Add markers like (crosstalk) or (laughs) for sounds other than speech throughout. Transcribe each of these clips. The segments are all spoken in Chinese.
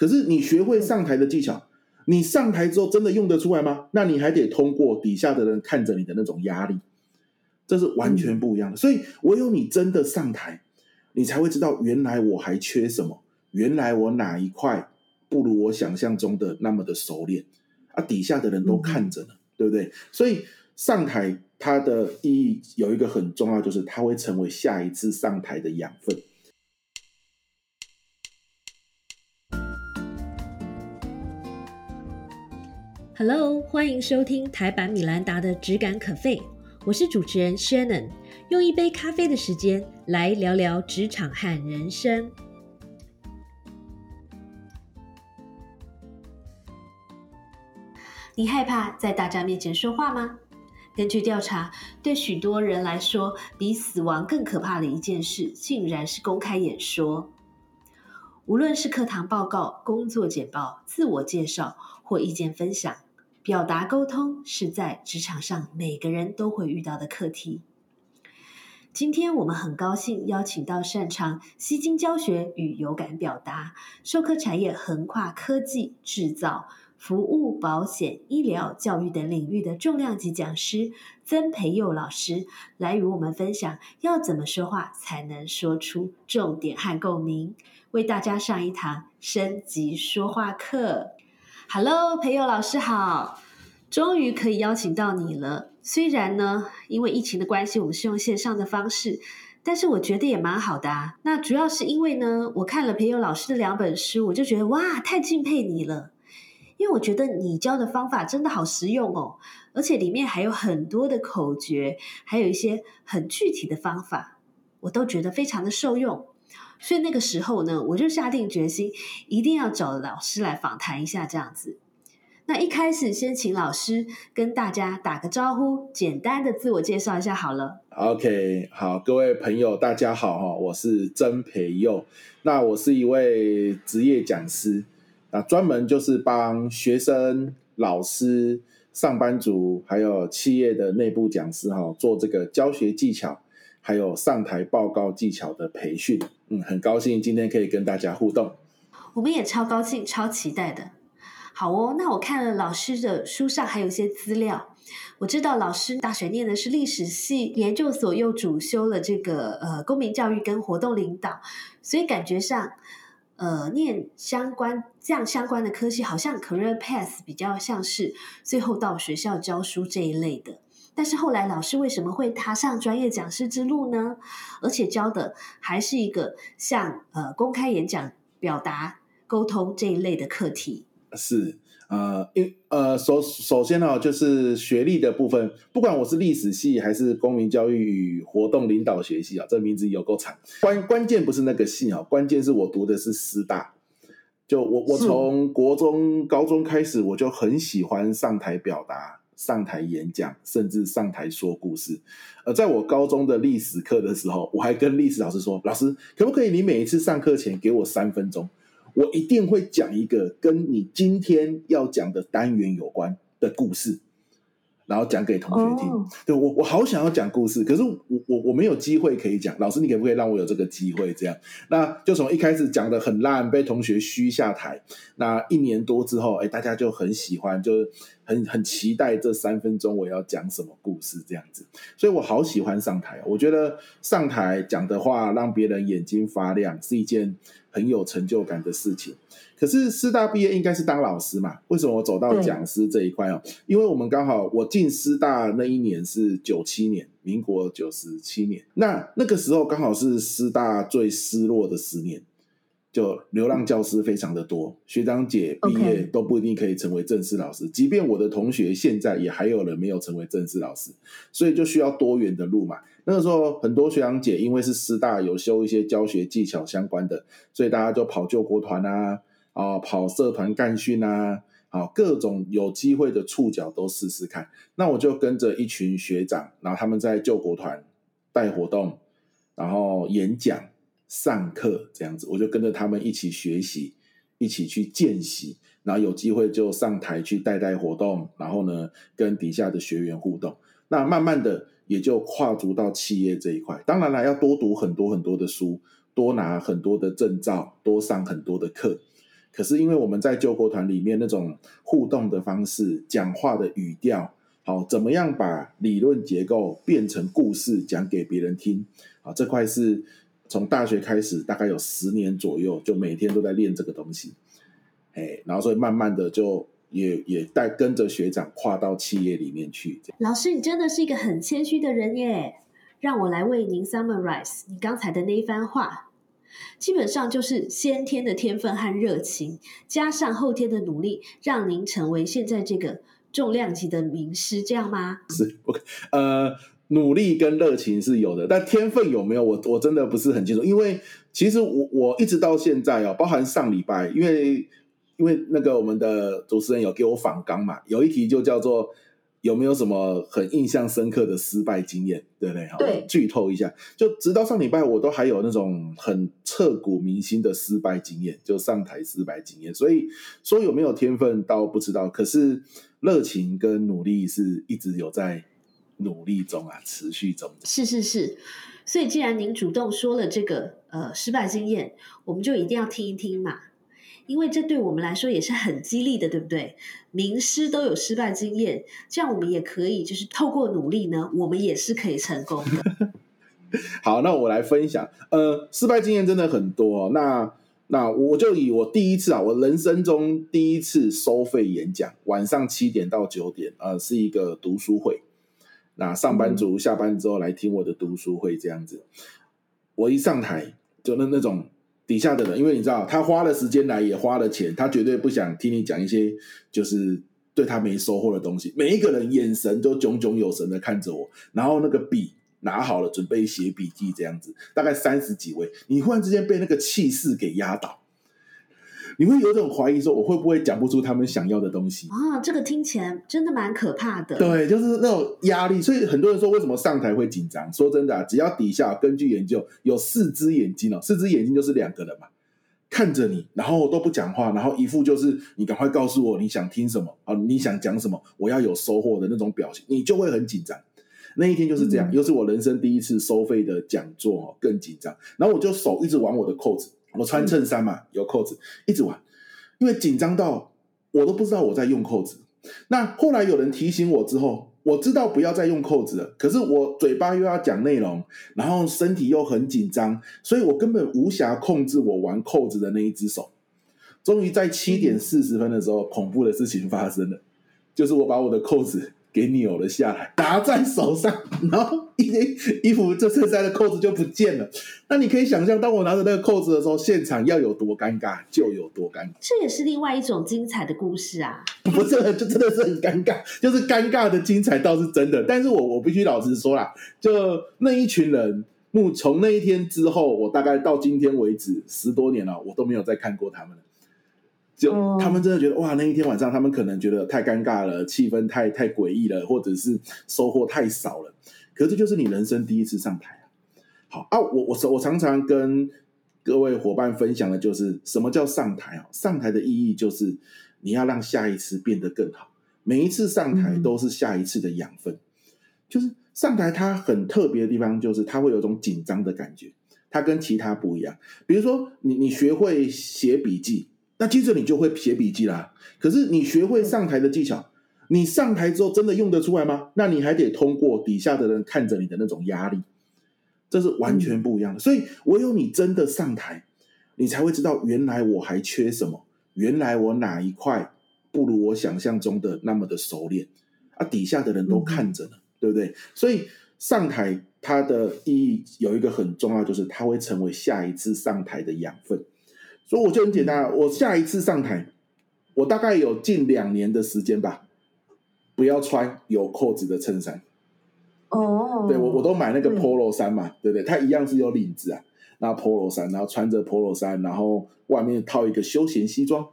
可是你学会上台的技巧，你上台之后真的用得出来吗？那你还得通过底下的人看着你的那种压力，这是完全不一样的。所以唯有你真的上台，你才会知道原来我还缺什么，原来我哪一块不如我想象中的那么的熟练啊！底下的人都看着呢，对不对？所以上台它的意义有一个很重要，就是它会成为下一次上台的养分。Hello，欢迎收听台版米兰达的《只感可废》，我是主持人 Shannon，用一杯咖啡的时间来聊聊职场和人生。你害怕在大家面前说话吗？根据调查，对许多人来说，比死亡更可怕的一件事，竟然是公开演说。无论是课堂报告、工作简报、自我介绍或意见分享。表达沟通是在职场上每个人都会遇到的课题。今天我们很高兴邀请到擅长吸睛教学与有感表达、授课产业横跨科技、制造、服务、保险、医疗、教育等领域的重量级讲师曾培佑老师，来与我们分享要怎么说话才能说出重点和共鸣，为大家上一堂升级说话课。Hello，培佑老师好，终于可以邀请到你了。虽然呢，因为疫情的关系，我们是用线上的方式，但是我觉得也蛮好的啊。那主要是因为呢，我看了培佑老师的两本书，我就觉得哇，太敬佩你了。因为我觉得你教的方法真的好实用哦，而且里面还有很多的口诀，还有一些很具体的方法，我都觉得非常的受用。所以那个时候呢，我就下定决心，一定要找老师来访谈一下这样子。那一开始先请老师跟大家打个招呼，简单的自我介绍一下好了。OK，好，各位朋友大家好哈，我是曾培佑，那我是一位职业讲师，那专门就是帮学生、老师、上班族还有企业的内部讲师哈做这个教学技巧。还有上台报告技巧的培训，嗯，很高兴今天可以跟大家互动。我们也超高兴、超期待的。好哦，那我看了老师的书上还有一些资料，我知道老师大学念的是历史系，研究所又主修了这个呃公民教育跟活动领导，所以感觉上呃念相关这样相关的科系，好像 career path 比较像是最后到学校教书这一类的。但是后来老师为什么会踏上专业讲师之路呢？而且教的还是一个像呃公开演讲、表达、沟通这一类的课题。是呃，因呃首首先呢，就是学历的部分，不管我是历史系还是公民教育与活动领导学系啊，这名字有够长。关关键不是那个系啊，关键是我读的是师大。就我我从国中、高中开始，我就很喜欢上台表达。上台演讲，甚至上台说故事。而在我高中的历史课的时候，我还跟历史老师说：“老师，可不可以你每一次上课前给我三分钟，我一定会讲一个跟你今天要讲的单元有关的故事。”然后讲给同学听，对我我好想要讲故事，可是我我我没有机会可以讲。老师，你可不可以让我有这个机会？这样，那就从一开始讲的很烂，被同学嘘下台。那一年多之后，哎，大家就很喜欢，就很很期待这三分钟我要讲什么故事这样子。所以我好喜欢上台，我觉得上台讲的话让别人眼睛发亮是一件很有成就感的事情。可是师大毕业应该是当老师嘛？为什么我走到讲师这一块哦？因为我们刚好我进师大那一年是九七年，民国九十七年，那那个时候刚好是师大最失落的十年。就流浪教师非常的多，学长姐毕业都不一定可以成为正式老师。即便我的同学现在也还有人没有成为正式老师，所以就需要多元的路嘛。那个时候很多学长姐因为是师大有修一些教学技巧相关的，所以大家就跑救国团啊，啊跑社团干训啊，啊各种有机会的触角都试试看。那我就跟着一群学长，然后他们在救国团带活动，然后演讲。上课这样子，我就跟着他们一起学习，一起去见习，然后有机会就上台去带带活动，然后呢跟底下的学员互动。那慢慢的也就跨足到企业这一块。当然了，要多读很多很多的书，多拿很多的证照，多上很多的课。可是因为我们在救国团里面那种互动的方式、讲话的语调，好，怎么样把理论结构变成故事讲给别人听？啊，这块是从大学开始，大概有十年左右，就每天都在练这个东西。哎，然后所以慢慢的就也也带跟着学长跨到企业里面去。老师，你真的是一个很谦虚的人耶！让我来为您 summarize 你刚才的那一番话，基本上就是先天的天分和热情，加上后天的努力，让您成为现在这个重量级的名师，这样吗？是，OK，呃，努力跟热情是有的，但天分有没有，我我真的不是很清楚，因为其实我我一直到现在哦，包含上礼拜，因为因为那个我们的主持人有给我访纲嘛，有一题就叫做。有没有什么很印象深刻的失败经验？对不对？对，剧透一下，就直到上礼拜，我都还有那种很刻骨铭心的失败经验，就上台失败经验。所以说有没有天分，倒不知道。可是热情跟努力是一直有在努力中啊，持续中。是是是，所以既然您主动说了这个呃失败经验，我们就一定要听一听嘛。因为这对我们来说也是很激励的，对不对？名师都有失败经验，这样我们也可以，就是透过努力呢，我们也是可以成功的。(laughs) 好，那我来分享，呃，失败经验真的很多。那那我就以我第一次啊，我人生中第一次收费演讲，晚上七点到九点，呃，是一个读书会。那上班族下班之后来听我的读书会，这样子，我一上台就那那种。底下的人，因为你知道，他花了时间来，也花了钱，他绝对不想听你讲一些就是对他没收获的东西。每一个人眼神都炯炯有神的看着我，然后那个笔拿好了，准备写笔记，这样子，大概三十几位，你忽然之间被那个气势给压倒。你会有种怀疑，说我会不会讲不出他们想要的东西啊？这个听起来真的蛮可怕的。对，就是那种压力。所以很多人说，为什么上台会紧张？说真的，只要底下根据研究有四只眼睛哦，四只眼睛就是两个人嘛，看着你，然后都不讲话，然后一副就是你赶快告诉我你想听什么啊，你想讲什么，我要有收获的那种表情，你就会很紧张。那一天就是这样，又是我人生第一次收费的讲座，更紧张。然后我就手一直玩我的扣子。我穿衬衫嘛，有扣子，一直玩，因为紧张到我都不知道我在用扣子。那后来有人提醒我之后，我知道不要再用扣子了。可是我嘴巴又要讲内容，然后身体又很紧张，所以我根本无暇控制我玩扣子的那一只手。终于在七点四十分的时候，恐怖的事情发生了，就是我把我的扣子。给扭了下来，拿在手上，然后一 (laughs) 衣服这衬衫的扣子就不见了。那你可以想象，当我拿着那个扣子的时候，现场要有多尴尬，就有多尴尬。这也是另外一种精彩的故事啊！不是，就真的是很尴尬，就是尴尬的精彩倒是真的。但是我我必须老实说啦，就那一群人，目从那一天之后，我大概到今天为止十多年了，我都没有再看过他们了。就他们真的觉得哇，那一天晚上他们可能觉得太尴尬了，气氛太太诡异了，或者是收获太少了。可这就是你人生第一次上台啊！好啊，我我我常常跟各位伙伴分享的就是什么叫上台啊？上台的意义就是你要让下一次变得更好。每一次上台都是下一次的养分。就是上台它很特别的地方，就是它会有种紧张的感觉，它跟其他不一样。比如说你你学会写笔记。那接着你就会写笔记啦。可是你学会上台的技巧，你上台之后真的用得出来吗？那你还得通过底下的人看着你的那种压力，这是完全不一样的。所以唯有你真的上台，你才会知道原来我还缺什么，原来我哪一块不如我想象中的那么的熟练啊！底下的人都看着呢，对不对？所以上台它的意义有一个很重要，就是它会成为下一次上台的养分。所以我就很简单，我下一次上台，我大概有近两年的时间吧，不要穿有扣子的衬衫。哦，对我我都买那个 polo 衫嘛，对不对？它一样是有领子啊，那 polo 衫，然后穿着 polo 衫，然后外面套一个休闲西装，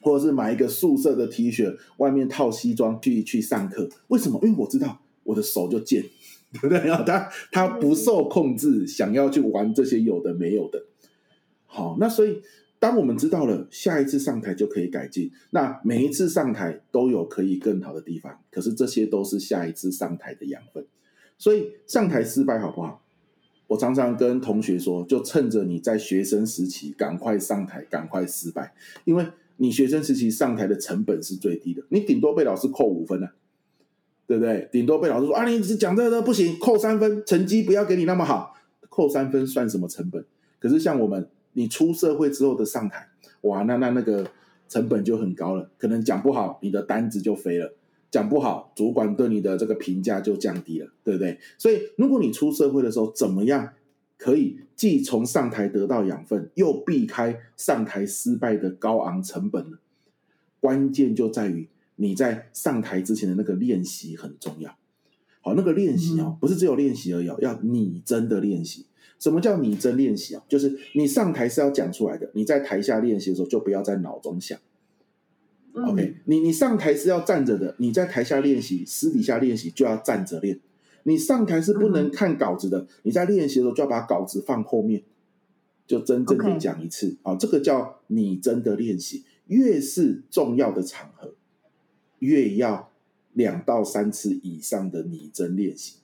或者是买一个素色的 T 恤，外面套西装去去上课。为什么？因为我知道我的手就贱，(laughs) 对不对？然后他他不受控制，想要去玩这些有的没有的。好，那所以当我们知道了下一次上台就可以改进，那每一次上台都有可以更好的地方，可是这些都是下一次上台的养分。所以上台失败好不好？我常常跟同学说，就趁着你在学生时期赶快上台，赶快失败，因为你学生时期上台的成本是最低的，你顶多被老师扣五分了，对不对？顶多被老师说啊，你只讲这个不行，扣三分，成绩不要给你那么好，扣三分算什么成本？可是像我们，你出社会之后的上台，哇，那那那个成本就很高了，可能讲不好，你的单子就飞了。讲不好，主管对你的这个评价就降低了，对不对？所以，如果你出社会的时候，怎么样可以既从上台得到养分，又避开上台失败的高昂成本呢？关键就在于你在上台之前的那个练习很重要。好，那个练习哦，不是只有练习而已，要你真的练习。什么叫拟真练习啊？就是你上台是要讲出来的，你在台下练习的时候，就不要在脑中想。OK，你你上台是要站着的，你在台下练习，私底下练习就要站着练。你上台是不能看稿子的，你在练习的时候就要把稿子放后面，就真正的讲一次。啊，这个叫拟真的练习。越是重要的场合，越要两到三次以上的拟真练习。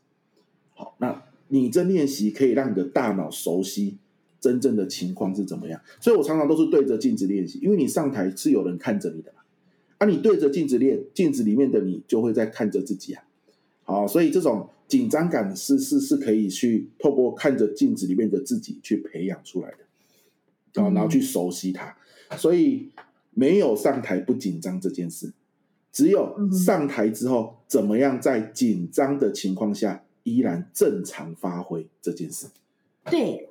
好，那拟真练习可以让你的大脑熟悉真正的情况是怎么样。所以我常常都是对着镜子练习，因为你上台是有人看着你的嘛。啊，你对着镜子练，镜子里面的你就会在看着自己啊。好，所以这种紧张感是是是可以去透过看着镜子里面的自己去培养出来的，啊，然后去熟悉它。所以没有上台不紧张这件事，只有上台之后怎么样在紧张的情况下依然正常发挥这件事。对，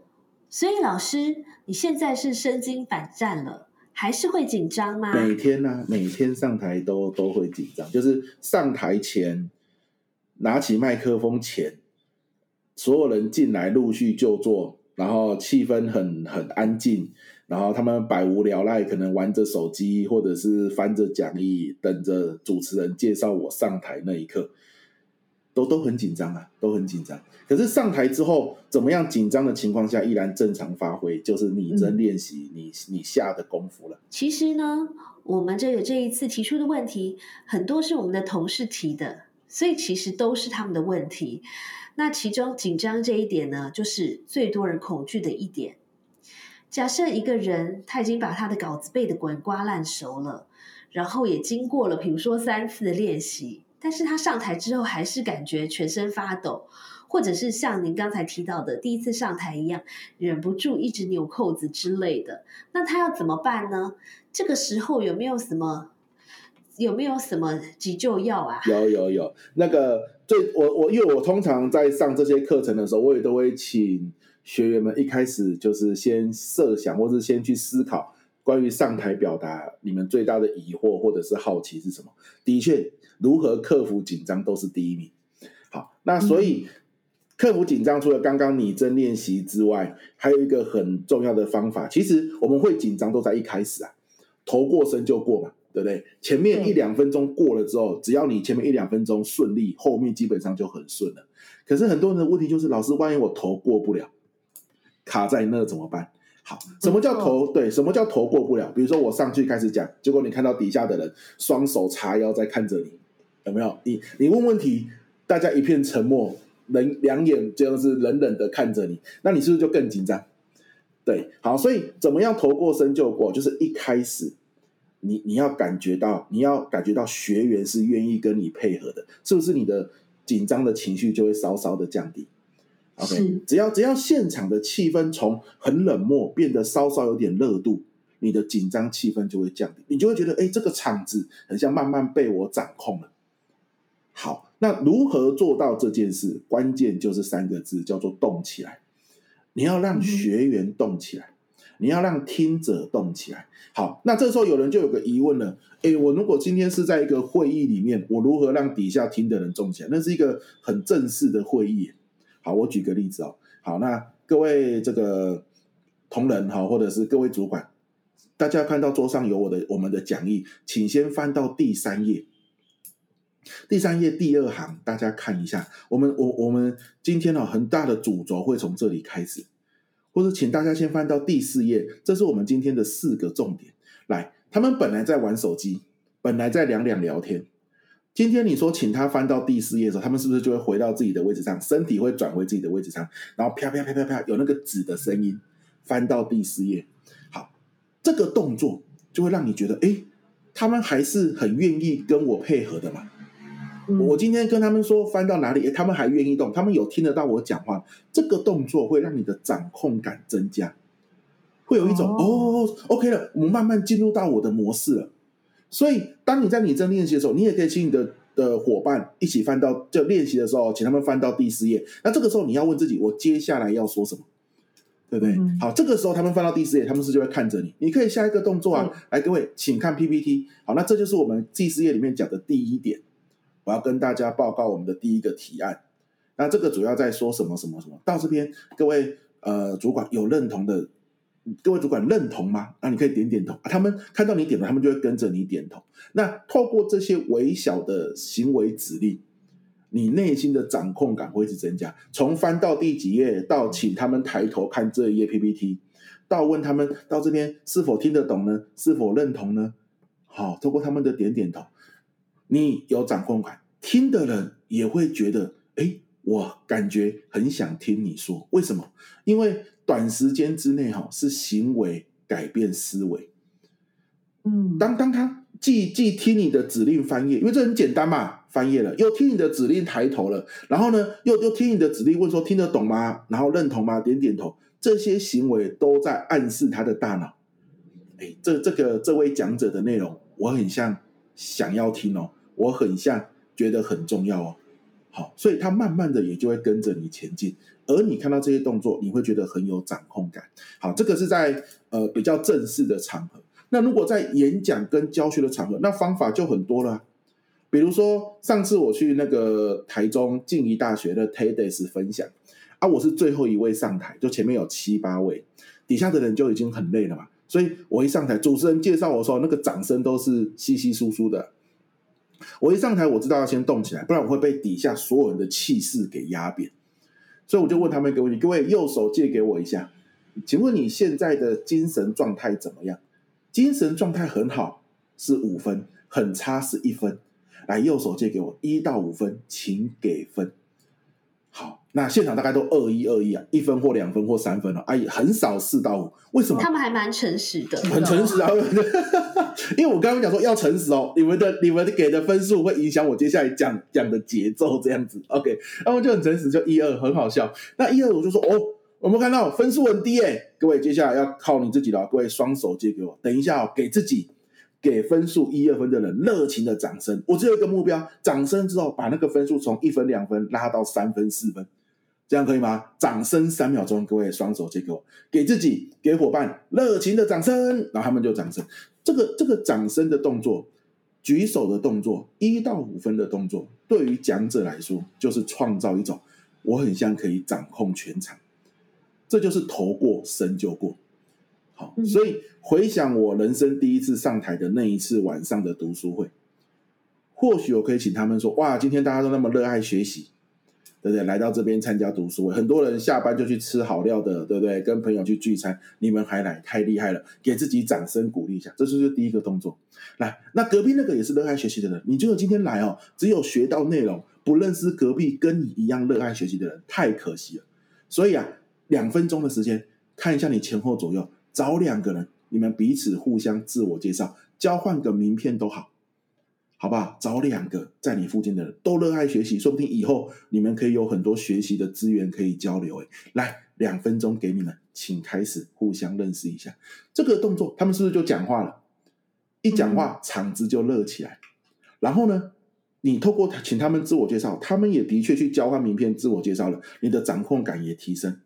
所以老师，你现在是身经百战了。还是会紧张吗？每天呢，每天上台都都会紧张。就是上台前，拿起麦克风前，所有人进来陆续就坐，然后气氛很很安静，然后他们百无聊赖，可能玩着手机或者是翻着讲义，等着主持人介绍我上台那一刻。都都很紧张啊，都很紧张。可是上台之后，怎么样紧张的情况下依然正常发挥，就是你真练习你你下的功夫了。其实呢，我们这个这一次提出的问题很多是我们的同事提的，所以其实都是他们的问题。那其中紧张这一点呢，就是最多人恐惧的一点。假设一个人他已经把他的稿子背得滚瓜烂熟了，然后也经过了比如说三次的练习。但是他上台之后还是感觉全身发抖，或者是像您刚才提到的第一次上台一样，忍不住一直扭扣子之类的。那他要怎么办呢？这个时候有没有什么有没有什么急救药啊？有有有，那个最我我因为我通常在上这些课程的时候，我也都会请学员们一开始就是先设想，或是先去思考关于上台表达你们最大的疑惑或者是好奇是什么。的确。如何克服紧张都是第一名。好，那所以克服紧张，除了刚刚拟真练习之外，还有一个很重要的方法。其实我们会紧张都在一开始啊，头过身就过嘛，对不对？前面一两分钟过了之后，只要你前面一两分钟顺利，后面基本上就很顺了。可是很多人的问题就是，老师，万一我头过不了，卡在那怎么办？好，什么叫头？对，什么叫头过不了？比如说我上去开始讲，结果你看到底下的人双手叉腰在看着你。有没有你？你问问题，大家一片沉默，冷两眼这样是冷冷的看着你，那你是不是就更紧张？对，好，所以怎么样头过身就过？就是一开始，你你要感觉到，你要感觉到学员是愿意跟你配合的，是不是你的紧张的情绪就会稍稍的降低？OK，只要只要现场的气氛从很冷漠变得稍稍有点热度，你的紧张气氛就会降低，你就会觉得，哎，这个场子很像慢慢被我掌控了。好，那如何做到这件事？关键就是三个字，叫做动起来。你要让学员动起来，你要让听者动起来。好，那这时候有人就有个疑问了：诶，我如果今天是在一个会议里面，我如何让底下听的人动起来？那是一个很正式的会议。好，我举个例子哦。好，那各位这个同仁哈，或者是各位主管，大家看到桌上有我的我们的讲义，请先翻到第三页。第三页第二行，大家看一下。我们我我们今天呢，很大的主轴会从这里开始，或者请大家先翻到第四页。这是我们今天的四个重点。来，他们本来在玩手机，本来在两两聊天。今天你说请他翻到第四页的时候，他们是不是就会回到自己的位置上，身体会转回自己的位置上，然后啪啪啪啪啪有那个纸的声音，翻到第四页。好，这个动作就会让你觉得，哎，他们还是很愿意跟我配合的嘛。我今天跟他们说翻到哪里，他们还愿意动，他们有听得到我讲话。这个动作会让你的掌控感增加，会有一种哦，OK 了，我们慢慢进入到我的模式了。所以，当你在拟真练习的时候，你也可以请你的的伙伴一起翻到，就练习的时候，请他们翻到第四页。那这个时候你要问自己，我接下来要说什么，对不对？好，这个时候他们翻到第四页，他们是就会看着你。你可以下一个动作啊，来，各位，请看 PPT。好，那这就是我们第四页里面讲的第一点。我要跟大家报告我们的第一个提案，那这个主要在说什么什么什么？到这边，各位呃主管有认同的，各位主管认同吗？那你可以点点头，他们看到你点头，他们就会跟着你点头。那透过这些微小的行为指令，你内心的掌控感会是增加。从翻到第几页，到请他们抬头看这一页 PPT，到问他们到这边是否听得懂呢？是否认同呢？好，透过他们的点点头。你有掌控感，听的人也会觉得，哎，我感觉很想听你说，为什么？因为短时间之内，哈，是行为改变思维。嗯，当当他既既听你的指令翻页，因为这很简单嘛，翻页了，又听你的指令抬头了，然后呢，又又听你的指令问说听得懂吗？然后认同吗？点点头，这些行为都在暗示他的大脑，哎，这这个这位讲者的内容，我很像想要听哦。我很像觉得很重要哦，好，所以他慢慢的也就会跟着你前进，而你看到这些动作，你会觉得很有掌控感。好，这个是在呃比较正式的场合。那如果在演讲跟教学的场合，那方法就很多了。比如说上次我去那个台中静宜大学的 TEDx 分享啊，我是最后一位上台，就前面有七八位，底下的人就已经很累了嘛，所以我一上台，主持人介绍我说，那个掌声都是稀稀疏疏的。我一上台，我知道要先动起来，不然我会被底下所有人的气势给压扁。所以我就问他们一个问题：各位右手借给我一下，请问你现在的精神状态怎么样？精神状态很好是五分，很差是一分。来，右手借给我，一到五分，请给分。好，那现场大概都二一二一啊，一分或两分或三分了，哎，很少四到五，为什么？他们还蛮诚实的，很诚实啊。因为我刚刚讲说要诚实哦，你们的你们给的分数会影响我接下来讲讲的节奏，这样子。OK，然后就很诚实，就一二，很好笑。那一二我就说哦，我们看到分数很低诶，各位接下来要靠你自己了，各位双手借给我，等一下哦，给自己。给分数一二分的人热情的掌声，我只有一个目标，掌声之后把那个分数从一分两分拉到三分四分，这样可以吗？掌声三秒钟，各位双手借给我，给自己给伙伴热情的掌声，然后他们就掌声。这个这个掌声的动作，举手的动作，一到五分的动作，对于讲者来说，就是创造一种我很像可以掌控全场，这就是头过身就过。好，所以回想我人生第一次上台的那一次晚上的读书会，或许我可以请他们说：哇，今天大家都那么热爱学习，对不对？来到这边参加读书会，很多人下班就去吃好料的，对不对？跟朋友去聚餐，你们还来，太厉害了！给自己掌声鼓励一下，这就是第一个动作。来，那隔壁那个也是热爱学习的人，你觉得今天来哦，只有学到内容，不认识隔壁跟你一样热爱学习的人，太可惜了。所以啊，两分钟的时间，看一下你前后左右。找两个人，你们彼此互相自我介绍，交换个名片都好，好不好？找两个在你附近的人都热爱学习，说不定以后你们可以有很多学习的资源可以交流。哎，来，两分钟给你们，请开始互相认识一下。这个动作，他们是不是就讲话了？一讲话，场子就热起来。然后呢，你透过请他们自我介绍，他们也的确去交换名片、自我介绍了，你的掌控感也提升。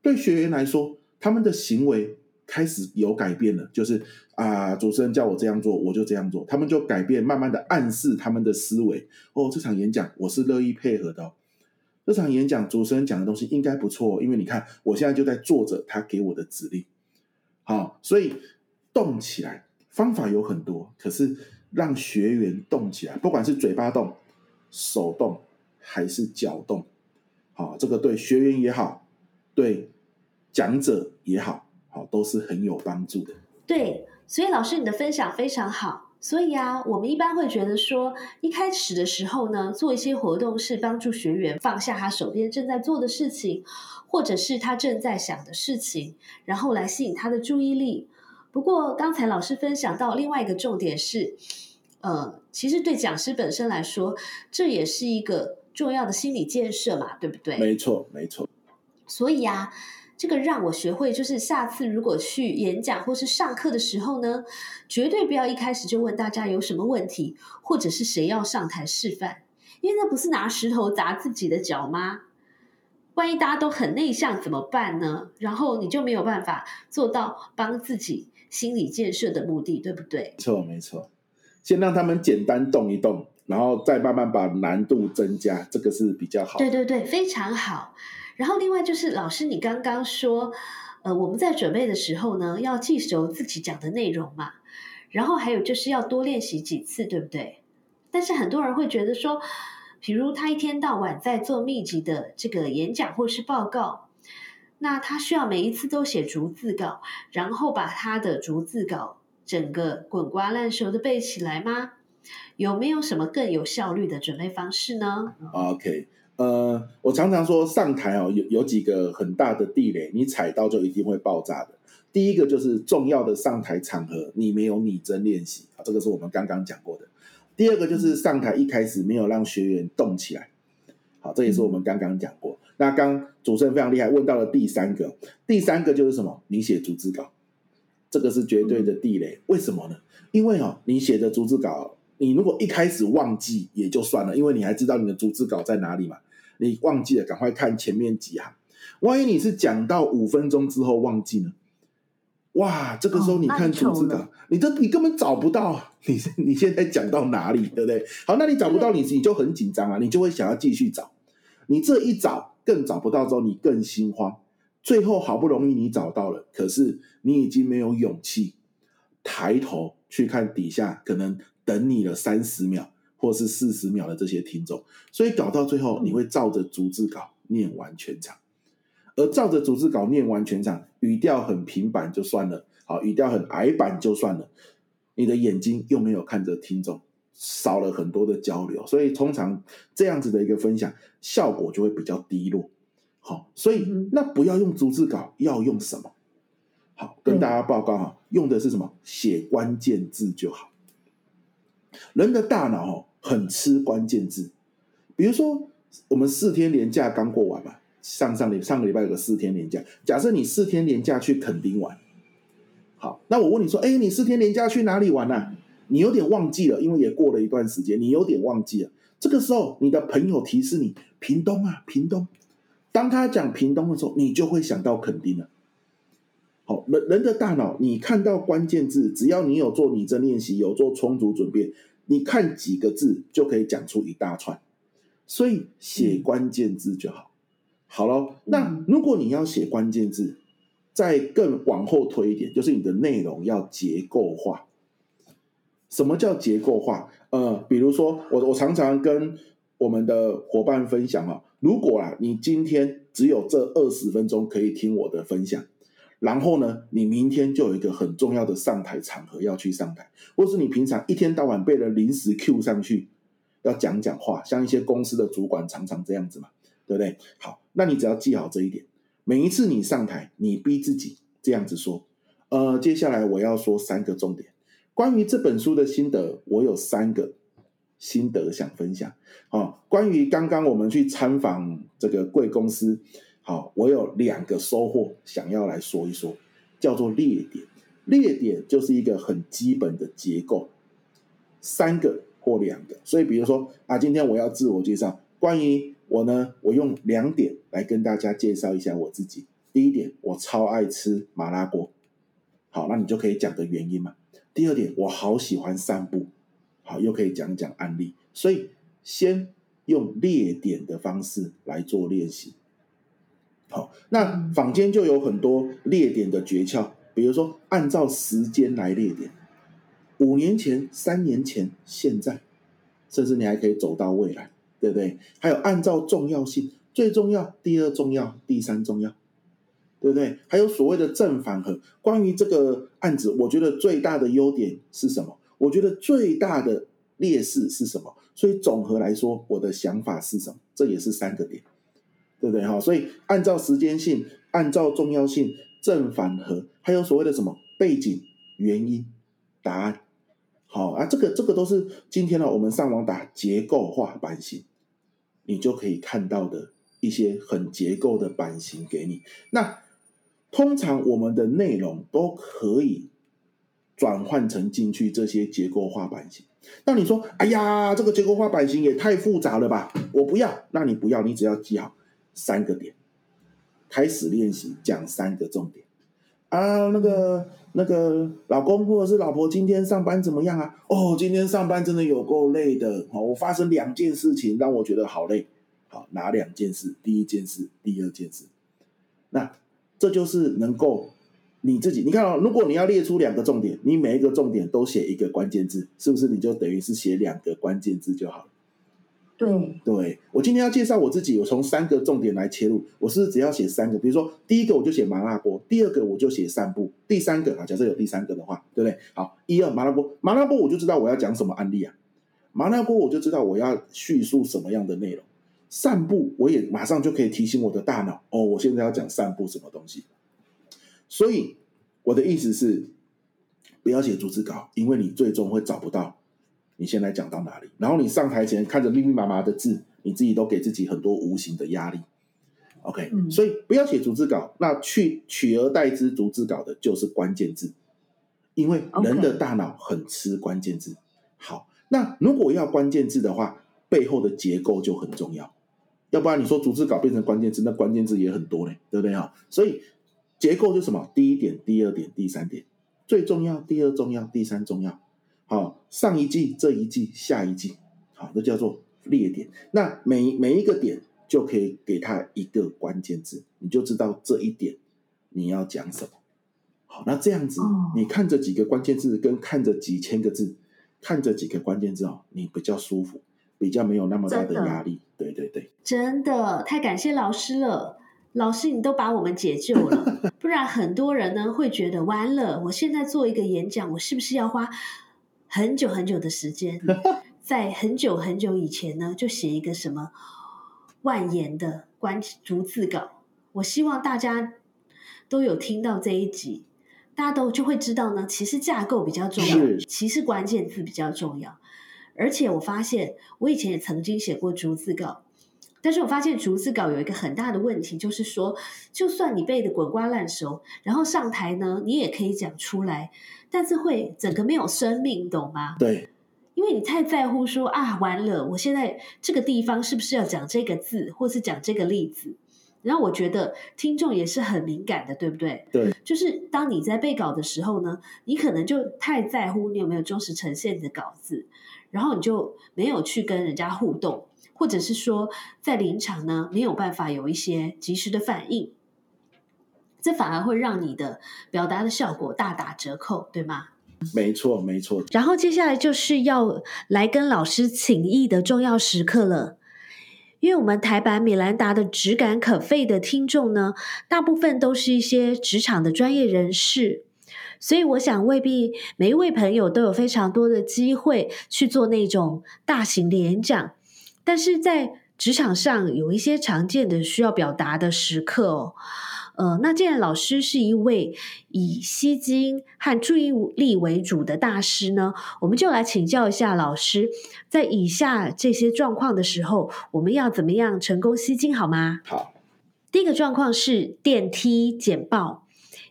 对学员来说，他们的行为。开始有改变了，就是啊，主持人叫我这样做，我就这样做，他们就改变，慢慢的暗示他们的思维。哦，这场演讲我是乐意配合的。哦这场演讲主持人讲的东西应该不错，因为你看我现在就在做着他给我的指令。好，所以动起来方法有很多，可是让学员动起来，不管是嘴巴动、手动还是脚动，好，这个对学员也好，对讲者也好。好，都是很有帮助的。对，所以老师你的分享非常好。所以啊，我们一般会觉得说，一开始的时候呢，做一些活动是帮助学员放下他手边正在做的事情，或者是他正在想的事情，然后来吸引他的注意力。不过刚才老师分享到另外一个重点是，呃，其实对讲师本身来说，这也是一个重要的心理建设嘛，对不对？没错，没错。所以啊。这个让我学会，就是下次如果去演讲或是上课的时候呢，绝对不要一开始就问大家有什么问题，或者是谁要上台示范，因为那不是拿石头砸自己的脚吗？万一大家都很内向怎么办呢？然后你就没有办法做到帮自己心理建设的目的，对不对？错，没错。先让他们简单动一动，然后再慢慢把难度增加，这个是比较好。对对对，非常好。然后另外就是老师，你刚刚说，呃，我们在准备的时候呢，要记熟自己讲的内容嘛。然后还有就是要多练习几次，对不对？但是很多人会觉得说，比如他一天到晚在做密集的这个演讲或是报告，那他需要每一次都写逐字稿，然后把他的逐字稿整个滚瓜烂熟的背起来吗？有没有什么更有效率的准备方式呢？OK。呃，我常常说上台哦，有有几个很大的地雷，你踩到就一定会爆炸的。第一个就是重要的上台场合，你没有拟真练习啊，这个是我们刚刚讲过的。第二个就是上台一开始没有让学员动起来，好，这也是我们刚刚讲过。那刚主持人非常厉害，问到了第三个，第三个就是什么？你写逐字稿，这个是绝对的地雷。为什么呢？因为哦，你写的逐字稿。你如果一开始忘记也就算了，因为你还知道你的逐字稿在哪里嘛。你忘记了，赶快看前面几行。万一你是讲到五分钟之后忘记呢？哇，这个时候你看逐字稿，你这你根本找不到你 (laughs) 你现在讲到哪里，对不对？好，那你找不到你你就很紧张啊，你就会想要继续找。你这一找更找不到之后，你更心慌。最后好不容易你找到了，可是你已经没有勇气抬头去看底下，可能。等你了三十秒或是四十秒的这些听众，所以搞到最后，你会照着逐字稿念完全场，而照着逐字稿念完全场，语调很平板就算了，好，语调很矮板就算了，你的眼睛又没有看着听众，少了很多的交流，所以通常这样子的一个分享效果就会比较低落。好，所以那不要用逐字稿，要用什么？好，跟大家报告哈，用的是什么？写关键字就好。人的大脑哦，很吃关键字。比如说，我们四天连假刚过完嘛，上上礼上个礼拜有个四天连假。假设你四天连假去垦丁玩，好，那我问你说，哎，你四天连假去哪里玩呢？你有点忘记了，因为也过了一段时间，你有点忘记了。这个时候，你的朋友提示你屏东啊，屏东。当他讲屏东的时候，你就会想到垦丁了。好，人人的大脑，你看到关键字，只要你有做拟真练习，有做充足准备，你看几个字就可以讲出一大串。所以写关键字就好。好了，那如果你要写关键字，再更往后推一点，就是你的内容要结构化。什么叫结构化？呃，比如说我我常常跟我们的伙伴分享啊，如果啊你今天只有这二十分钟可以听我的分享。然后呢，你明天就有一个很重要的上台场合要去上台，或是你平常一天到晚被人临时 Q 上去要讲讲话，像一些公司的主管常常这样子嘛，对不对？好，那你只要记好这一点，每一次你上台，你逼自己这样子说，呃，接下来我要说三个重点，关于这本书的心得，我有三个心得想分享。哦，关于刚刚我们去参访这个贵公司。好，我有两个收获想要来说一说，叫做列点。列点就是一个很基本的结构，三个或两个。所以，比如说啊，今天我要自我介绍，关于我呢，我用两点来跟大家介绍一下我自己。第一点，我超爱吃麻辣锅，好，那你就可以讲个原因嘛。第二点，我好喜欢散步，好，又可以讲讲案例。所以，先用列点的方式来做练习。好，那坊间就有很多列点的诀窍，比如说按照时间来列点，五年前、三年前、现在，甚至你还可以走到未来，对不对？还有按照重要性，最重要、第二重要、第三重要，对不对？还有所谓的正反合。关于这个案子，我觉得最大的优点是什么？我觉得最大的劣势是什么？所以总和来说，我的想法是什么？这也是三个点，对不对哈？所以按照时间性，按照重要性，正反合，还有所谓的什么背景、原因、答案，好啊，这个这个都是今天呢，我们上网打结构化版型，你就可以看到的一些很结构的版型给你。那通常我们的内容都可以转换成进去这些结构化版型。那你说，哎呀，这个结构化版型也太复杂了吧？我不要，那你不要，你只要记好三个点，开始练习讲三个重点啊。那个那个老公或者是老婆今天上班怎么样啊？哦，今天上班真的有够累的。哦，我发生两件事情让我觉得好累。好，哪两件事？第一件事，第二件事。那这就是能够。你自己，你看哦，如果你要列出两个重点，你每一个重点都写一个关键字，是不是你就等于是写两个关键字就好了？对，对我今天要介绍我自己，我从三个重点来切入，我是只要写三个，比如说第一个我就写麻辣锅，第二个我就写散步，第三个啊，假设有第三个的话，对不对？好，一二麻辣锅，麻辣锅我就知道我要讲什么案例啊，麻辣锅我就知道我要叙述什么样的内容，散步我也马上就可以提醒我的大脑，哦，我现在要讲散步什么东西。所以我的意思是，不要写逐字稿，因为你最终会找不到你现在讲到哪里。然后你上台前看着密密麻麻的字，你自己都给自己很多无形的压力。OK，所以不要写逐字稿，那去取而代之逐字稿的就是关键字，因为人的大脑很吃关键字。好，那如果要关键字的话，背后的结构就很重要，要不然你说逐字稿变成关键字，那关键字也很多嘞，对不对啊？所以。结构是什么？第一点、第二点、第三点，最重要；第二重要，第三重要。好，上一季、这一季、下一季，好，那叫做列点。那每每一个点就可以给它一个关键字，你就知道这一点你要讲什么。好，那这样子，你看着几个关键字，跟看着几千个字，看着几个关键字哦，你比较舒服，比较没有那么大的压力。对对对，真的太感谢老师了。老师，你都把我们解救了，(laughs) 不然很多人呢会觉得完了。我现在做一个演讲，我是不是要花很久很久的时间？(laughs) 在很久很久以前呢，就写一个什么万言的关逐字稿。我希望大家都有听到这一集，大家都就会知道呢，其实架构比较重要，其实关键字比较重要。而且我发现，我以前也曾经写过逐字稿。但是我发现逐字稿有一个很大的问题，就是说，就算你背的滚瓜烂熟，然后上台呢，你也可以讲出来，但是会整个没有生命，懂吗？对，因为你太在乎说啊，完了，我现在这个地方是不是要讲这个字，或是讲这个例子？然后我觉得听众也是很敏感的，对不对？对，就是当你在背稿的时候呢，你可能就太在乎你有没有忠实呈现你的稿子，然后你就没有去跟人家互动。或者是说，在临场呢没有办法有一些及时的反应，这反而会让你的表达的效果大打折扣，对吗？没错，没错。然后接下来就是要来跟老师请益的重要时刻了，因为我们台版米兰达的质感可废的听众呢，大部分都是一些职场的专业人士，所以我想未必每一位朋友都有非常多的机会去做那种大型的演讲。但是在职场上有一些常见的需要表达的时刻哦，呃，那既然老师是一位以吸睛和注意力为主的大师呢，我们就来请教一下老师，在以下这些状况的时候，我们要怎么样成功吸睛好吗？好，第一个状况是电梯简报。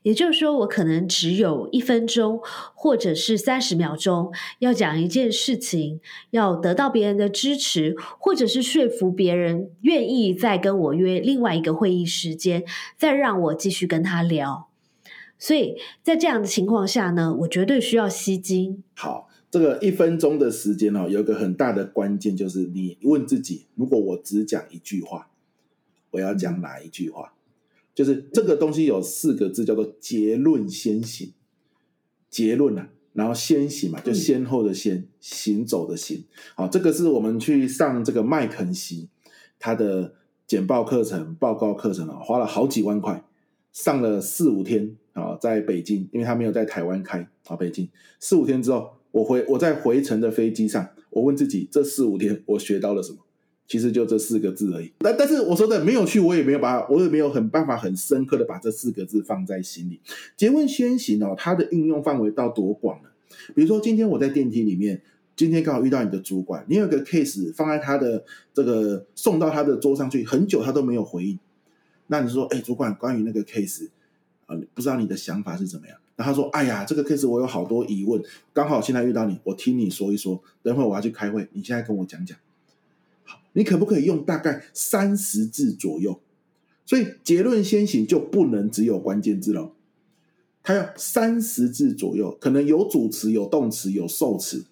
也就是说，我可能只有一分钟，或者是三十秒钟，要讲一件事情，要得到别人的支持，或者是说服别人愿意再跟我约另外一个会议时间，再让我继续跟他聊。所以在这样的情况下呢，我绝对需要吸睛。好，这个一分钟的时间哦，有一个很大的关键就是，你问自己：如果我只讲一句话，我要讲哪一句话？就是这个东西有四个字，叫做结论先行。结论啊，然后先行嘛，就先后的先，行走的行。好，这个是我们去上这个麦肯锡他的简报课程、报告课程啊，花了好几万块，上了四五天啊，在北京，因为他没有在台湾开啊，北京四五天之后我回我在回程的飞机上，我问自己这四五天我学到了什么？其实就这四个字而已。但但是我说的没有去，我也没有把我也没有很办法很深刻的把这四个字放在心里。结问先行哦，它的应用范围到多广呢？比如说今天我在电梯里面，今天刚好遇到你的主管，你有个 case 放在他的这个送到他的桌上去，很久他都没有回应。那你说，哎，主管，关于那个 case 啊，不知道你的想法是怎么样？然后他说，哎呀，这个 case 我有好多疑问，刚好现在遇到你，我听你说一说。等会我要去开会，你现在跟我讲讲。你可不可以用大概三十字左右？所以结论先行就不能只有关键字了，它要三十字左右，可能有主词、有动词、有受词。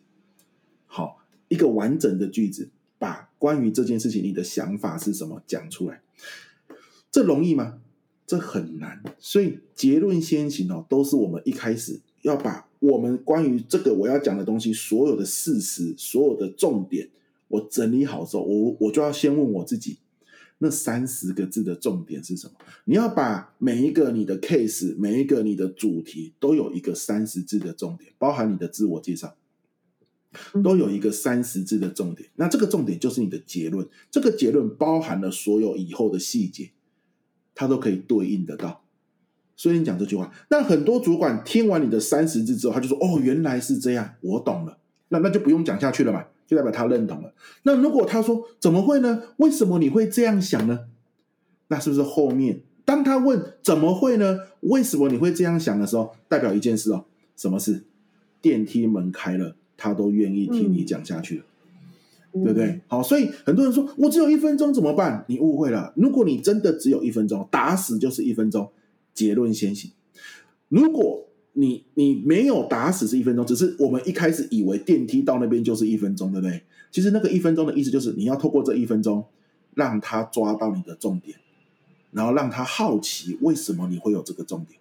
好，一个完整的句子，把关于这件事情你的想法是什么讲出来。这容易吗？这很难。所以结论先行哦，都是我们一开始要把我们关于这个我要讲的东西所有的事实、所有的重点。我整理好之后，我我就要先问我自己，那三十个字的重点是什么？你要把每一个你的 case，每一个你的主题都有一个三十字的重点，包含你的自我介绍，都有一个三十字的重点。那这个重点就是你的结论，这个结论包含了所有以后的细节，它都可以对应得到。所以你讲这句话，那很多主管听完你的三十字之后，他就说：“哦，原来是这样，我懂了。”那那就不用讲下去了嘛。就代表他认同了。那如果他说怎么会呢？为什么你会这样想呢？那是不是后面当他问怎么会呢？为什么你会这样想的时候，代表一件事哦，什么事？电梯门开了，他都愿意听你讲下去了，对不对？好，所以很多人说我只有一分钟怎么办？你误会了。如果你真的只有一分钟，打死就是一分钟，结论先行。如果你你没有打死是一分钟，只是我们一开始以为电梯到那边就是一分钟，对不对？其实那个一分钟的意思就是你要透过这一分钟，让他抓到你的重点，然后让他好奇为什么你会有这个重点。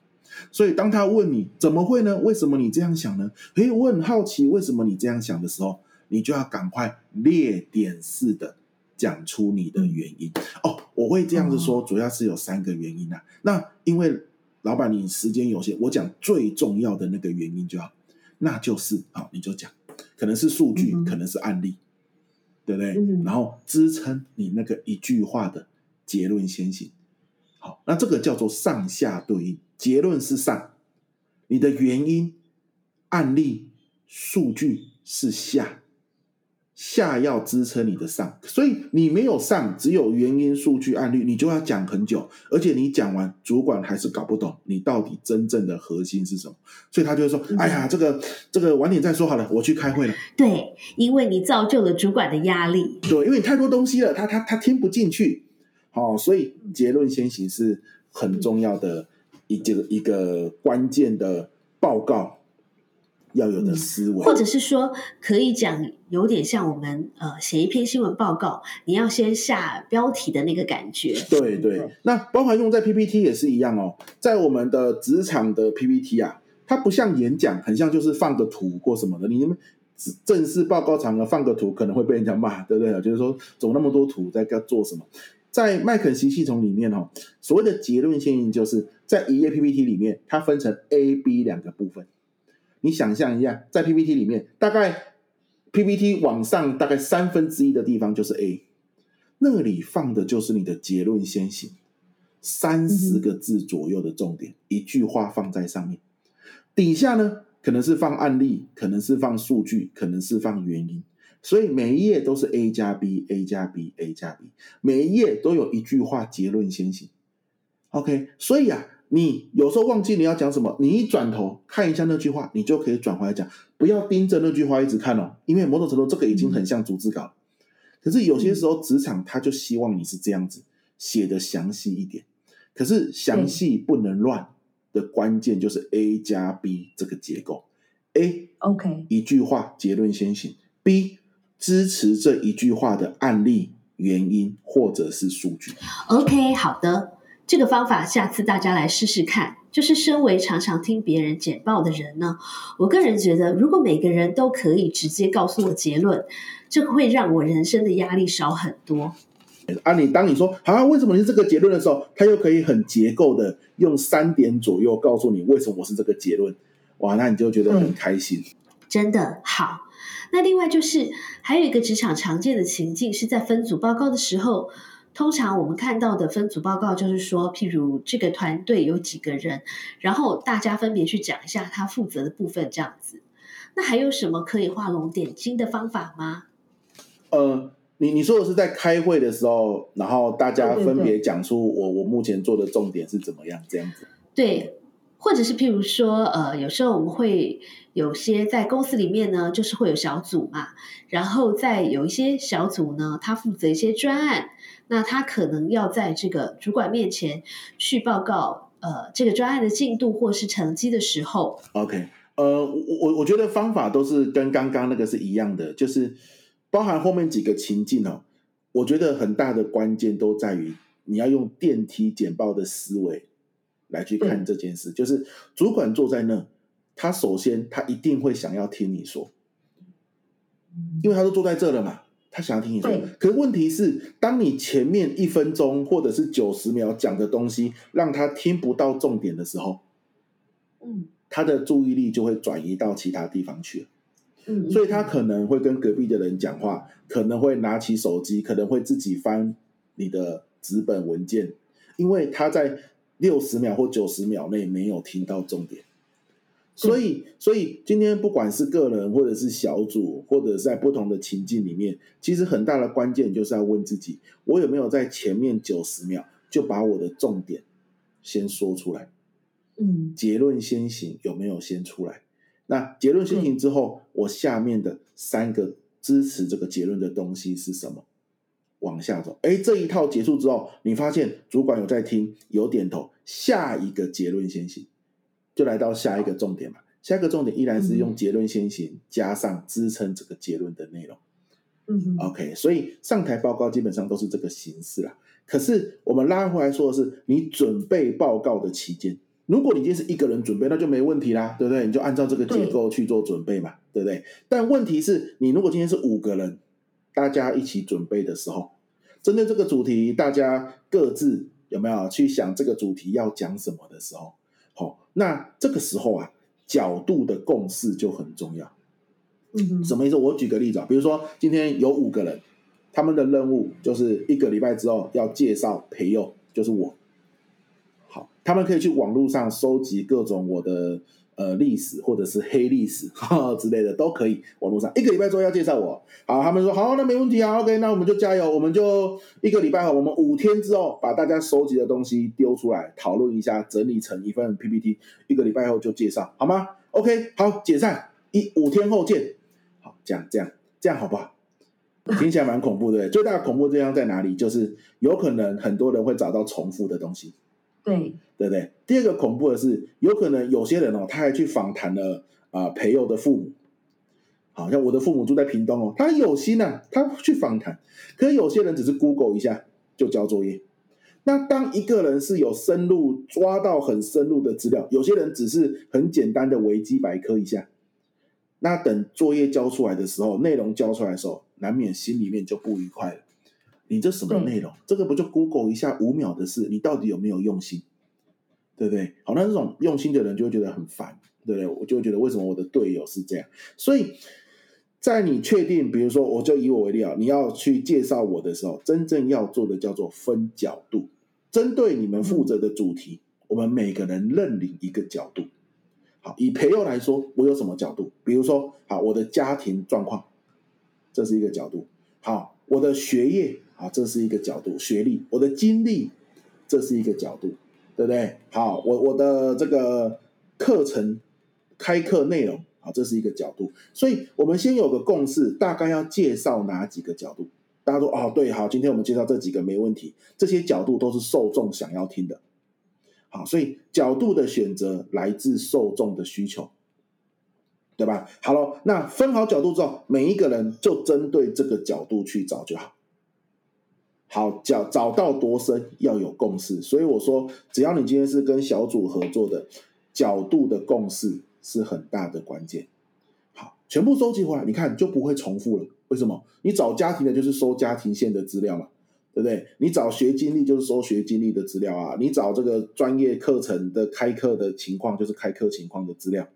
所以当他问你怎么会呢？为什么你这样想呢？诶，我很好奇为什么你这样想的时候，你就要赶快列点式的讲出你的原因。哦，我会这样子说，主要是有三个原因啊。那因为。老板，你时间有限，我讲最重要的那个原因就好，那就是好，你就讲，可能是数据，可能是案例，对不对？然后支撑你那个一句话的结论先行。好，那这个叫做上下对应，结论是上，你的原因、案例、数据是下。下要支撑你的上，所以你没有上，只有原因、数据、案例，你就要讲很久，而且你讲完，主管还是搞不懂你到底真正的核心是什么，所以他就会说：“哎呀，这个这个晚点再说好了，我去开会了。”对，因为你造就了主管的压力。对，因为你太多东西了，他他他听不进去。好，所以结论先行是很重要的一这个一个关键的报告。要有的思维，或者是说，可以讲有点像我们呃写一篇新闻报告，你要先下标题的那个感觉。对对，那包含用在 PPT 也是一样哦，在我们的职场的 PPT 啊，它不像演讲，很像就是放个图或什么的。你们正式报告场合放个图，可能会被人家骂，对不对？就是说，走那么多图在要做什么？在麦肯锡系统里面哦，所谓的结论性应就是在一页 PPT 里面，它分成 A、B 两个部分。你想象一下，在 PPT 里面，大概 PPT 往上大概三分之一的地方就是 A，那里放的就是你的结论先行，三十个字左右的重点，一句话放在上面。底下呢，可能是放案例，可能是放数据，可能是放原因。所以每一页都是 A 加 B，A 加 B，A 加 B，每一页都有一句话结论先行。OK，所以啊。你有时候忘记你要讲什么，你一转头看一下那句话，你就可以转回来讲，不要盯着那句话一直看哦，因为某种程度这个已经很像逐字稿。可是有些时候职场他就希望你是这样子写的详细一点，可是详细不能乱的关键就是 A 加 B 这个结构，A OK 一句话结论先行，B 支持这一句话的案例原因或者是数据。OK 好的。这个方法下次大家来试试看。就是身为常常听别人简报的人呢，我个人觉得，如果每个人都可以直接告诉我结论，这会让我人生的压力少很多。啊，你当你说啊，为什么你是这个结论的时候，他又可以很结构的用三点左右告诉你为什么我是这个结论，哇，那你就觉得很开心。真的好。那另外就是还有一个职场常见的情境是在分组报告的时候，通常我们看到的分组报告就是说，譬如这个团队有几个人，然后大家分别去讲一下他负责的部分这样子。那还有什么可以画龙点睛的方法吗？呃，你你说的是在开会的时候，然后大家分别讲出我我目前做的重点是怎么样这样子。对，或者是譬如说，呃，有时候我们会有些在公司里面呢，就是会有小组嘛，然后在有一些小组呢，他负责一些专案，那他可能要在这个主管面前去报告，呃，这个专案的进度或是成绩的时候，OK，呃，我我我觉得方法都是跟刚刚那个是一样的，就是包含后面几个情境哦。我觉得很大的关键都在于你要用电梯简报的思维来去看这件事。就是主管坐在那，他首先他一定会想要听你说，因为他都坐在这了嘛，他想要听你说。可是问题是，当你前面一分钟或者是九十秒讲的东西让他听不到重点的时候，嗯。他的注意力就会转移到其他地方去了，嗯，所以他可能会跟隔壁的人讲话，可能会拿起手机，可能会自己翻你的纸本文件，因为他在六十秒或九十秒内没有听到重点。所以，所以今天不管是个人，或者是小组，或者是在不同的情境里面，其实很大的关键就是要问自己：我有没有在前面九十秒就把我的重点先说出来？嗯结论先行有没有先出来？那结论先行之后，我下面的三个支持这个结论的东西是什么？往下走，哎，这一套结束之后，你发现主管有在听，有点头，下一个结论先行，就来到下一个重点嘛。下一个重点依然是用结论先行加上支撑这个结论的内容。嗯 OK，所以上台报告基本上都是这个形式啦。可是我们拉回来说的是，你准备报告的期间，如果你今天是一个人准备，那就没问题啦，对不对？你就按照这个结构去做准备嘛，对不对？但问题是你如果今天是五个人，大家一起准备的时候，针对这个主题，大家各自有没有去想这个主题要讲什么的时候，好、那这个时候啊，角度的共识就很重要。嗯哼什么意思？我举个例子啊，比如说今天有五个人，他们的任务就是一个礼拜之后要介绍培佑，就是我。好，他们可以去网络上收集各种我的呃历史或者是黑历史哈之类的都可以。网络上一个礼拜之后要介绍我，好，他们说好，那没问题啊，OK，那我们就加油，我们就一个礼拜后，我们五天之后把大家收集的东西丢出来讨论一下，整理成一份 PPT，一个礼拜后就介绍，好吗？OK，好，解散，一五天后见。好，这样这样这样好不好？听起来蛮恐怖的，最大的恐怖地方在哪里？就是有可能很多人会找到重复的东西，对，对不对？第二个恐怖的是，有可能有些人哦，他还去访谈了啊、呃培佑的父母，好像我的父母住在屏东哦，他有心啊，他去访谈，可有些人只是 Google 一下就交作业。那当一个人是有深入抓到很深入的资料，有些人只是很简单的维基百科一下，那等作业交出来的时候，内容交出来的时候，难免心里面就不愉快了。你这什么对内容？这个不就 Google 一下五秒的事？你到底有没有用心？对不对？好，那这种用心的人就会觉得很烦，对不对？我就会觉得为什么我的队友是这样？所以在你确定，比如说，我就以我为例啊，你要去介绍我的时候，真正要做的叫做分角度，针对你们负责的主题，我们每个人认领一个角度。好，以培佑来说，我有什么角度？比如说，好，我的家庭状况，这是一个角度。好，我的学业啊，这是一个角度，学历，我的经历，这是一个角度，对不对？好，我我的这个课程开课内容，好，这是一个角度。所以我们先有个共识，大概要介绍哪几个角度？大家说哦，对，好，今天我们介绍这几个没问题，这些角度都是受众想要听的。好，所以角度的选择来自受众的需求，对吧？好了，那分好角度之后，每一个人就针对这个角度去找就好。好，找找到多深要有共识，所以我说，只要你今天是跟小组合作的，角度的共识是很大的关键。好，全部收集回来，你看就不会重复了。为什么？你找家庭的就是收家庭线的资料嘛，对不对？你找学经历就是收学经历的资料啊，你找这个专业课程的开课的情况就是开课情况的资料。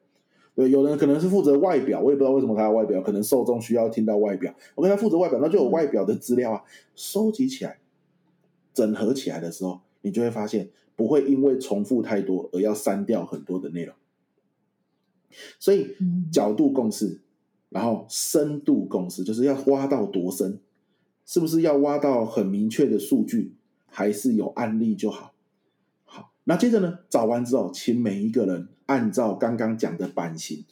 对，有人可能是负责外表，我也不知道为什么他要外表，可能受众需要听到外表。我跟他负责外表，那就有外表的资料啊，收集起来，整合起来的时候，你就会发现不会因为重复太多而要删掉很多的内容。所以角度共识，然后深度共识，就是要挖到多深，是不是要挖到很明确的数据，还是有案例就好？那接着呢，找完之后，请每一个人。按照刚刚讲的版型，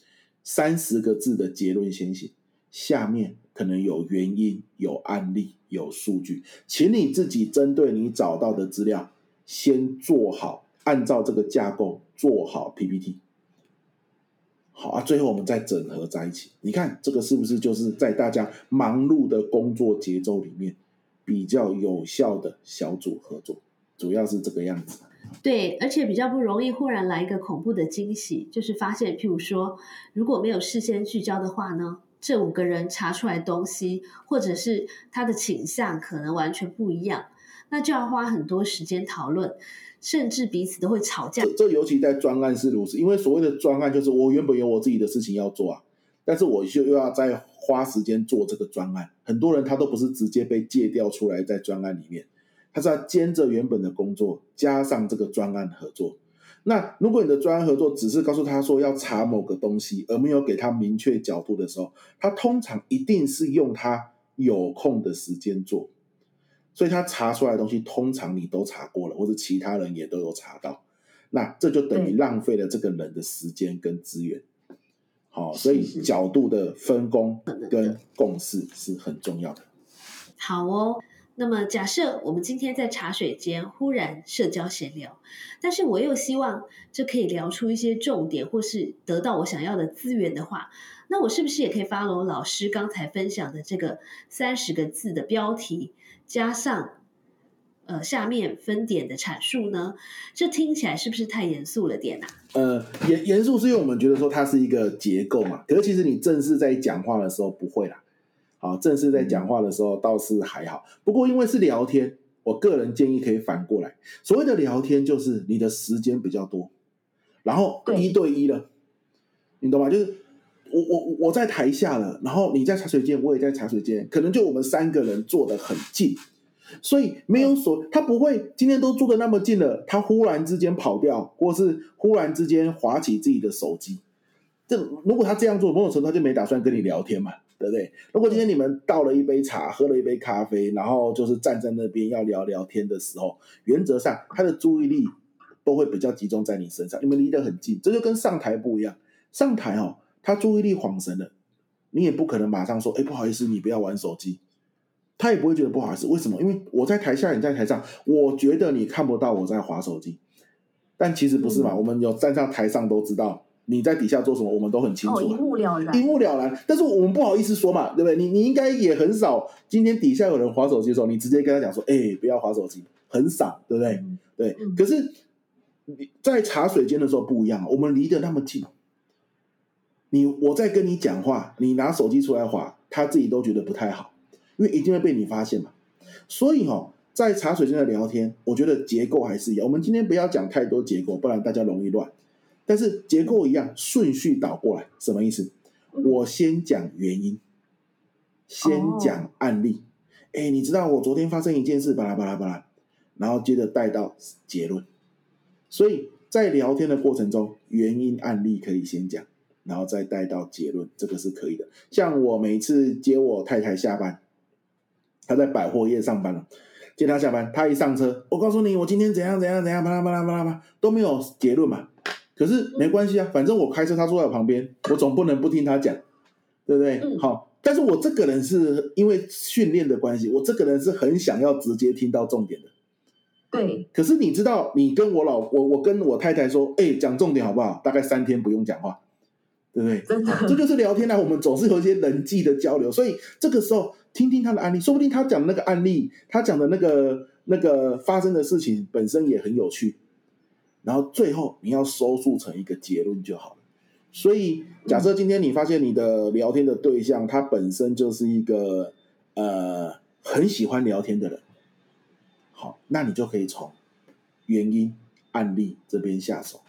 三十个字的结论先写，下面可能有原因、有案例、有数据，请你自己针对你找到的资料，先做好，按照这个架构做好 PPT。好啊，最后我们再整合在一起。你看这个是不是就是在大家忙碌的工作节奏里面比较有效的小组合作？主要是这个样子。对，而且比较不容易忽然来一个恐怖的惊喜，就是发现，譬如说，如果没有事先聚焦的话呢，这五个人查出来东西，或者是他的倾向可能完全不一样，那就要花很多时间讨论，甚至彼此都会吵架。这尤其在专案是如此，因为所谓的专案就是我原本有我自己的事情要做啊，但是我就又要再花时间做这个专案，很多人他都不是直接被借调出来在专案里面。他是要兼着原本的工作，加上这个专案合作。那如果你的专案合作只是告诉他说要查某个东西，而没有给他明确角度的时候，他通常一定是用他有空的时间做，所以他查出来的东西通常你都查过了，或者其他人也都有查到。那这就等于浪费了这个人的时间跟资源。好，所以角度的分工跟共识是很重要的。好哦。那么，假设我们今天在茶水间忽然社交闲聊，但是我又希望这可以聊出一些重点，或是得到我想要的资源的话，那我是不是也可以发罗老师刚才分享的这个三十个字的标题，加上呃下面分点的阐述呢？这听起来是不是太严肃了点啊？呃，严严肃是因为我们觉得说它是一个结构嘛，可是其实你正式在讲话的时候不会啦。啊，正式在讲话的时候倒是还好，不过因为是聊天，我个人建议可以反过来。所谓的聊天，就是你的时间比较多，然后一对一了，你懂吗？就是我我我在台下了，然后你在茶水间，我也在茶水间，可能就我们三个人坐得很近，所以没有所他不会今天都坐的那么近了，他忽然之间跑掉，或是忽然之间划起自己的手机。这如果他这样做，某种程度他就没打算跟你聊天嘛。对不对？如果今天你们倒了一杯茶，喝了一杯咖啡，然后就是站在那边要聊聊天的时候，原则上他的注意力都会比较集中在你身上。你们离得很近，这就跟上台不一样。上台哦，他注意力恍神了，你也不可能马上说：“哎，不好意思，你不要玩手机。”他也不会觉得不好意思。为什么？因为我在台下，你在台上，我觉得你看不到我在划手机，但其实不是嘛？我们有站上台上都知道。你在底下做什么，我们都很清楚，一目了然，一目了然。但是我们不好意思说嘛，对不对？你你应该也很少，今天底下有人划手机的时候，你直接跟他讲说，哎，不要划手机，很少，对不对？对。可是你在茶水间的时候不一样，我们离得那么近，你我在跟你讲话，你拿手机出来划，他自己都觉得不太好，因为一定会被你发现嘛。所以哈，在茶水间的聊天，我觉得结构还是一样。我们今天不要讲太多结构，不然大家容易乱。但是结构一样，顺序倒过来，什么意思？我先讲原因，先讲案例。哎，你知道我昨天发生一件事，巴拉巴拉巴拉，然后接着带到结论。所以在聊天的过程中，原因案例可以先讲，然后再带到结论，这个是可以的。像我每次接我太太下班，她在百货业上班了，接她下班，她一上车，我告诉你，我今天怎样怎样怎样，巴拉巴拉巴拉巴拉，都没有结论嘛。可是没关系啊，反正我开车，他坐在我旁边，我总不能不听他讲，对不对？好，但是我这个人是因为训练的关系，我这个人是很想要直接听到重点的。对。可是你知道，你跟我老我我跟我太太说，哎，讲重点好不好？大概三天不用讲话，对不对？真的，这就是聊天啊。我们总是有一些人际的交流，所以这个时候听听他的案例，说不定他讲的那个案例，他讲的那个那个发生的事情本身也很有趣。然后最后你要收束成一个结论就好了。所以假设今天你发现你的聊天的对象他本身就是一个呃很喜欢聊天的人，好，那你就可以从原因案例这边下手。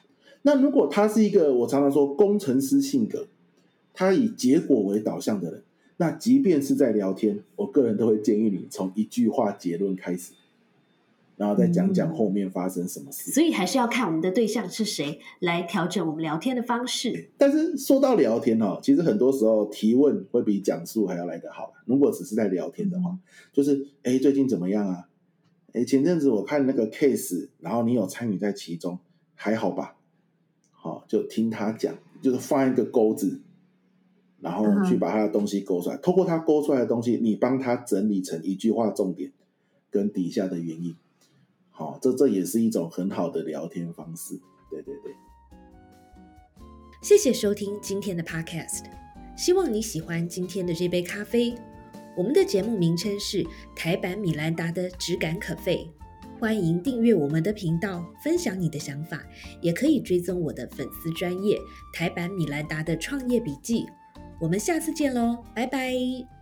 那如果他是一个我常常说工程师性格，他以结果为导向的人，那即便是在聊天，我个人都会建议你从一句话结论开始，然后再讲讲后面发生什么事。所以还是要看我们的对象是谁来调整我们聊天的方式。但是说到聊天哈，其实很多时候提问会比讲述还要来得好。如果只是在聊天的话，就是哎最近怎么样啊？哎前阵子我看那个 case，然后你有参与在其中，还好吧？好，就听他讲，就是放一个钩子，然后去把他的东西勾出来。透过他勾出来的东西，你帮他整理成一句话重点跟底下的原因。好，这这也是一种很好的聊天方式。对对对。谢谢收听今天的 Podcast，希望你喜欢今天的这杯咖啡。我们的节目名称是台版米兰达的质感可废，欢迎订阅我们的频道，分享你的想法，也可以追踪我的粉丝专业台版米兰达的创业笔记。我们下次见喽，拜拜。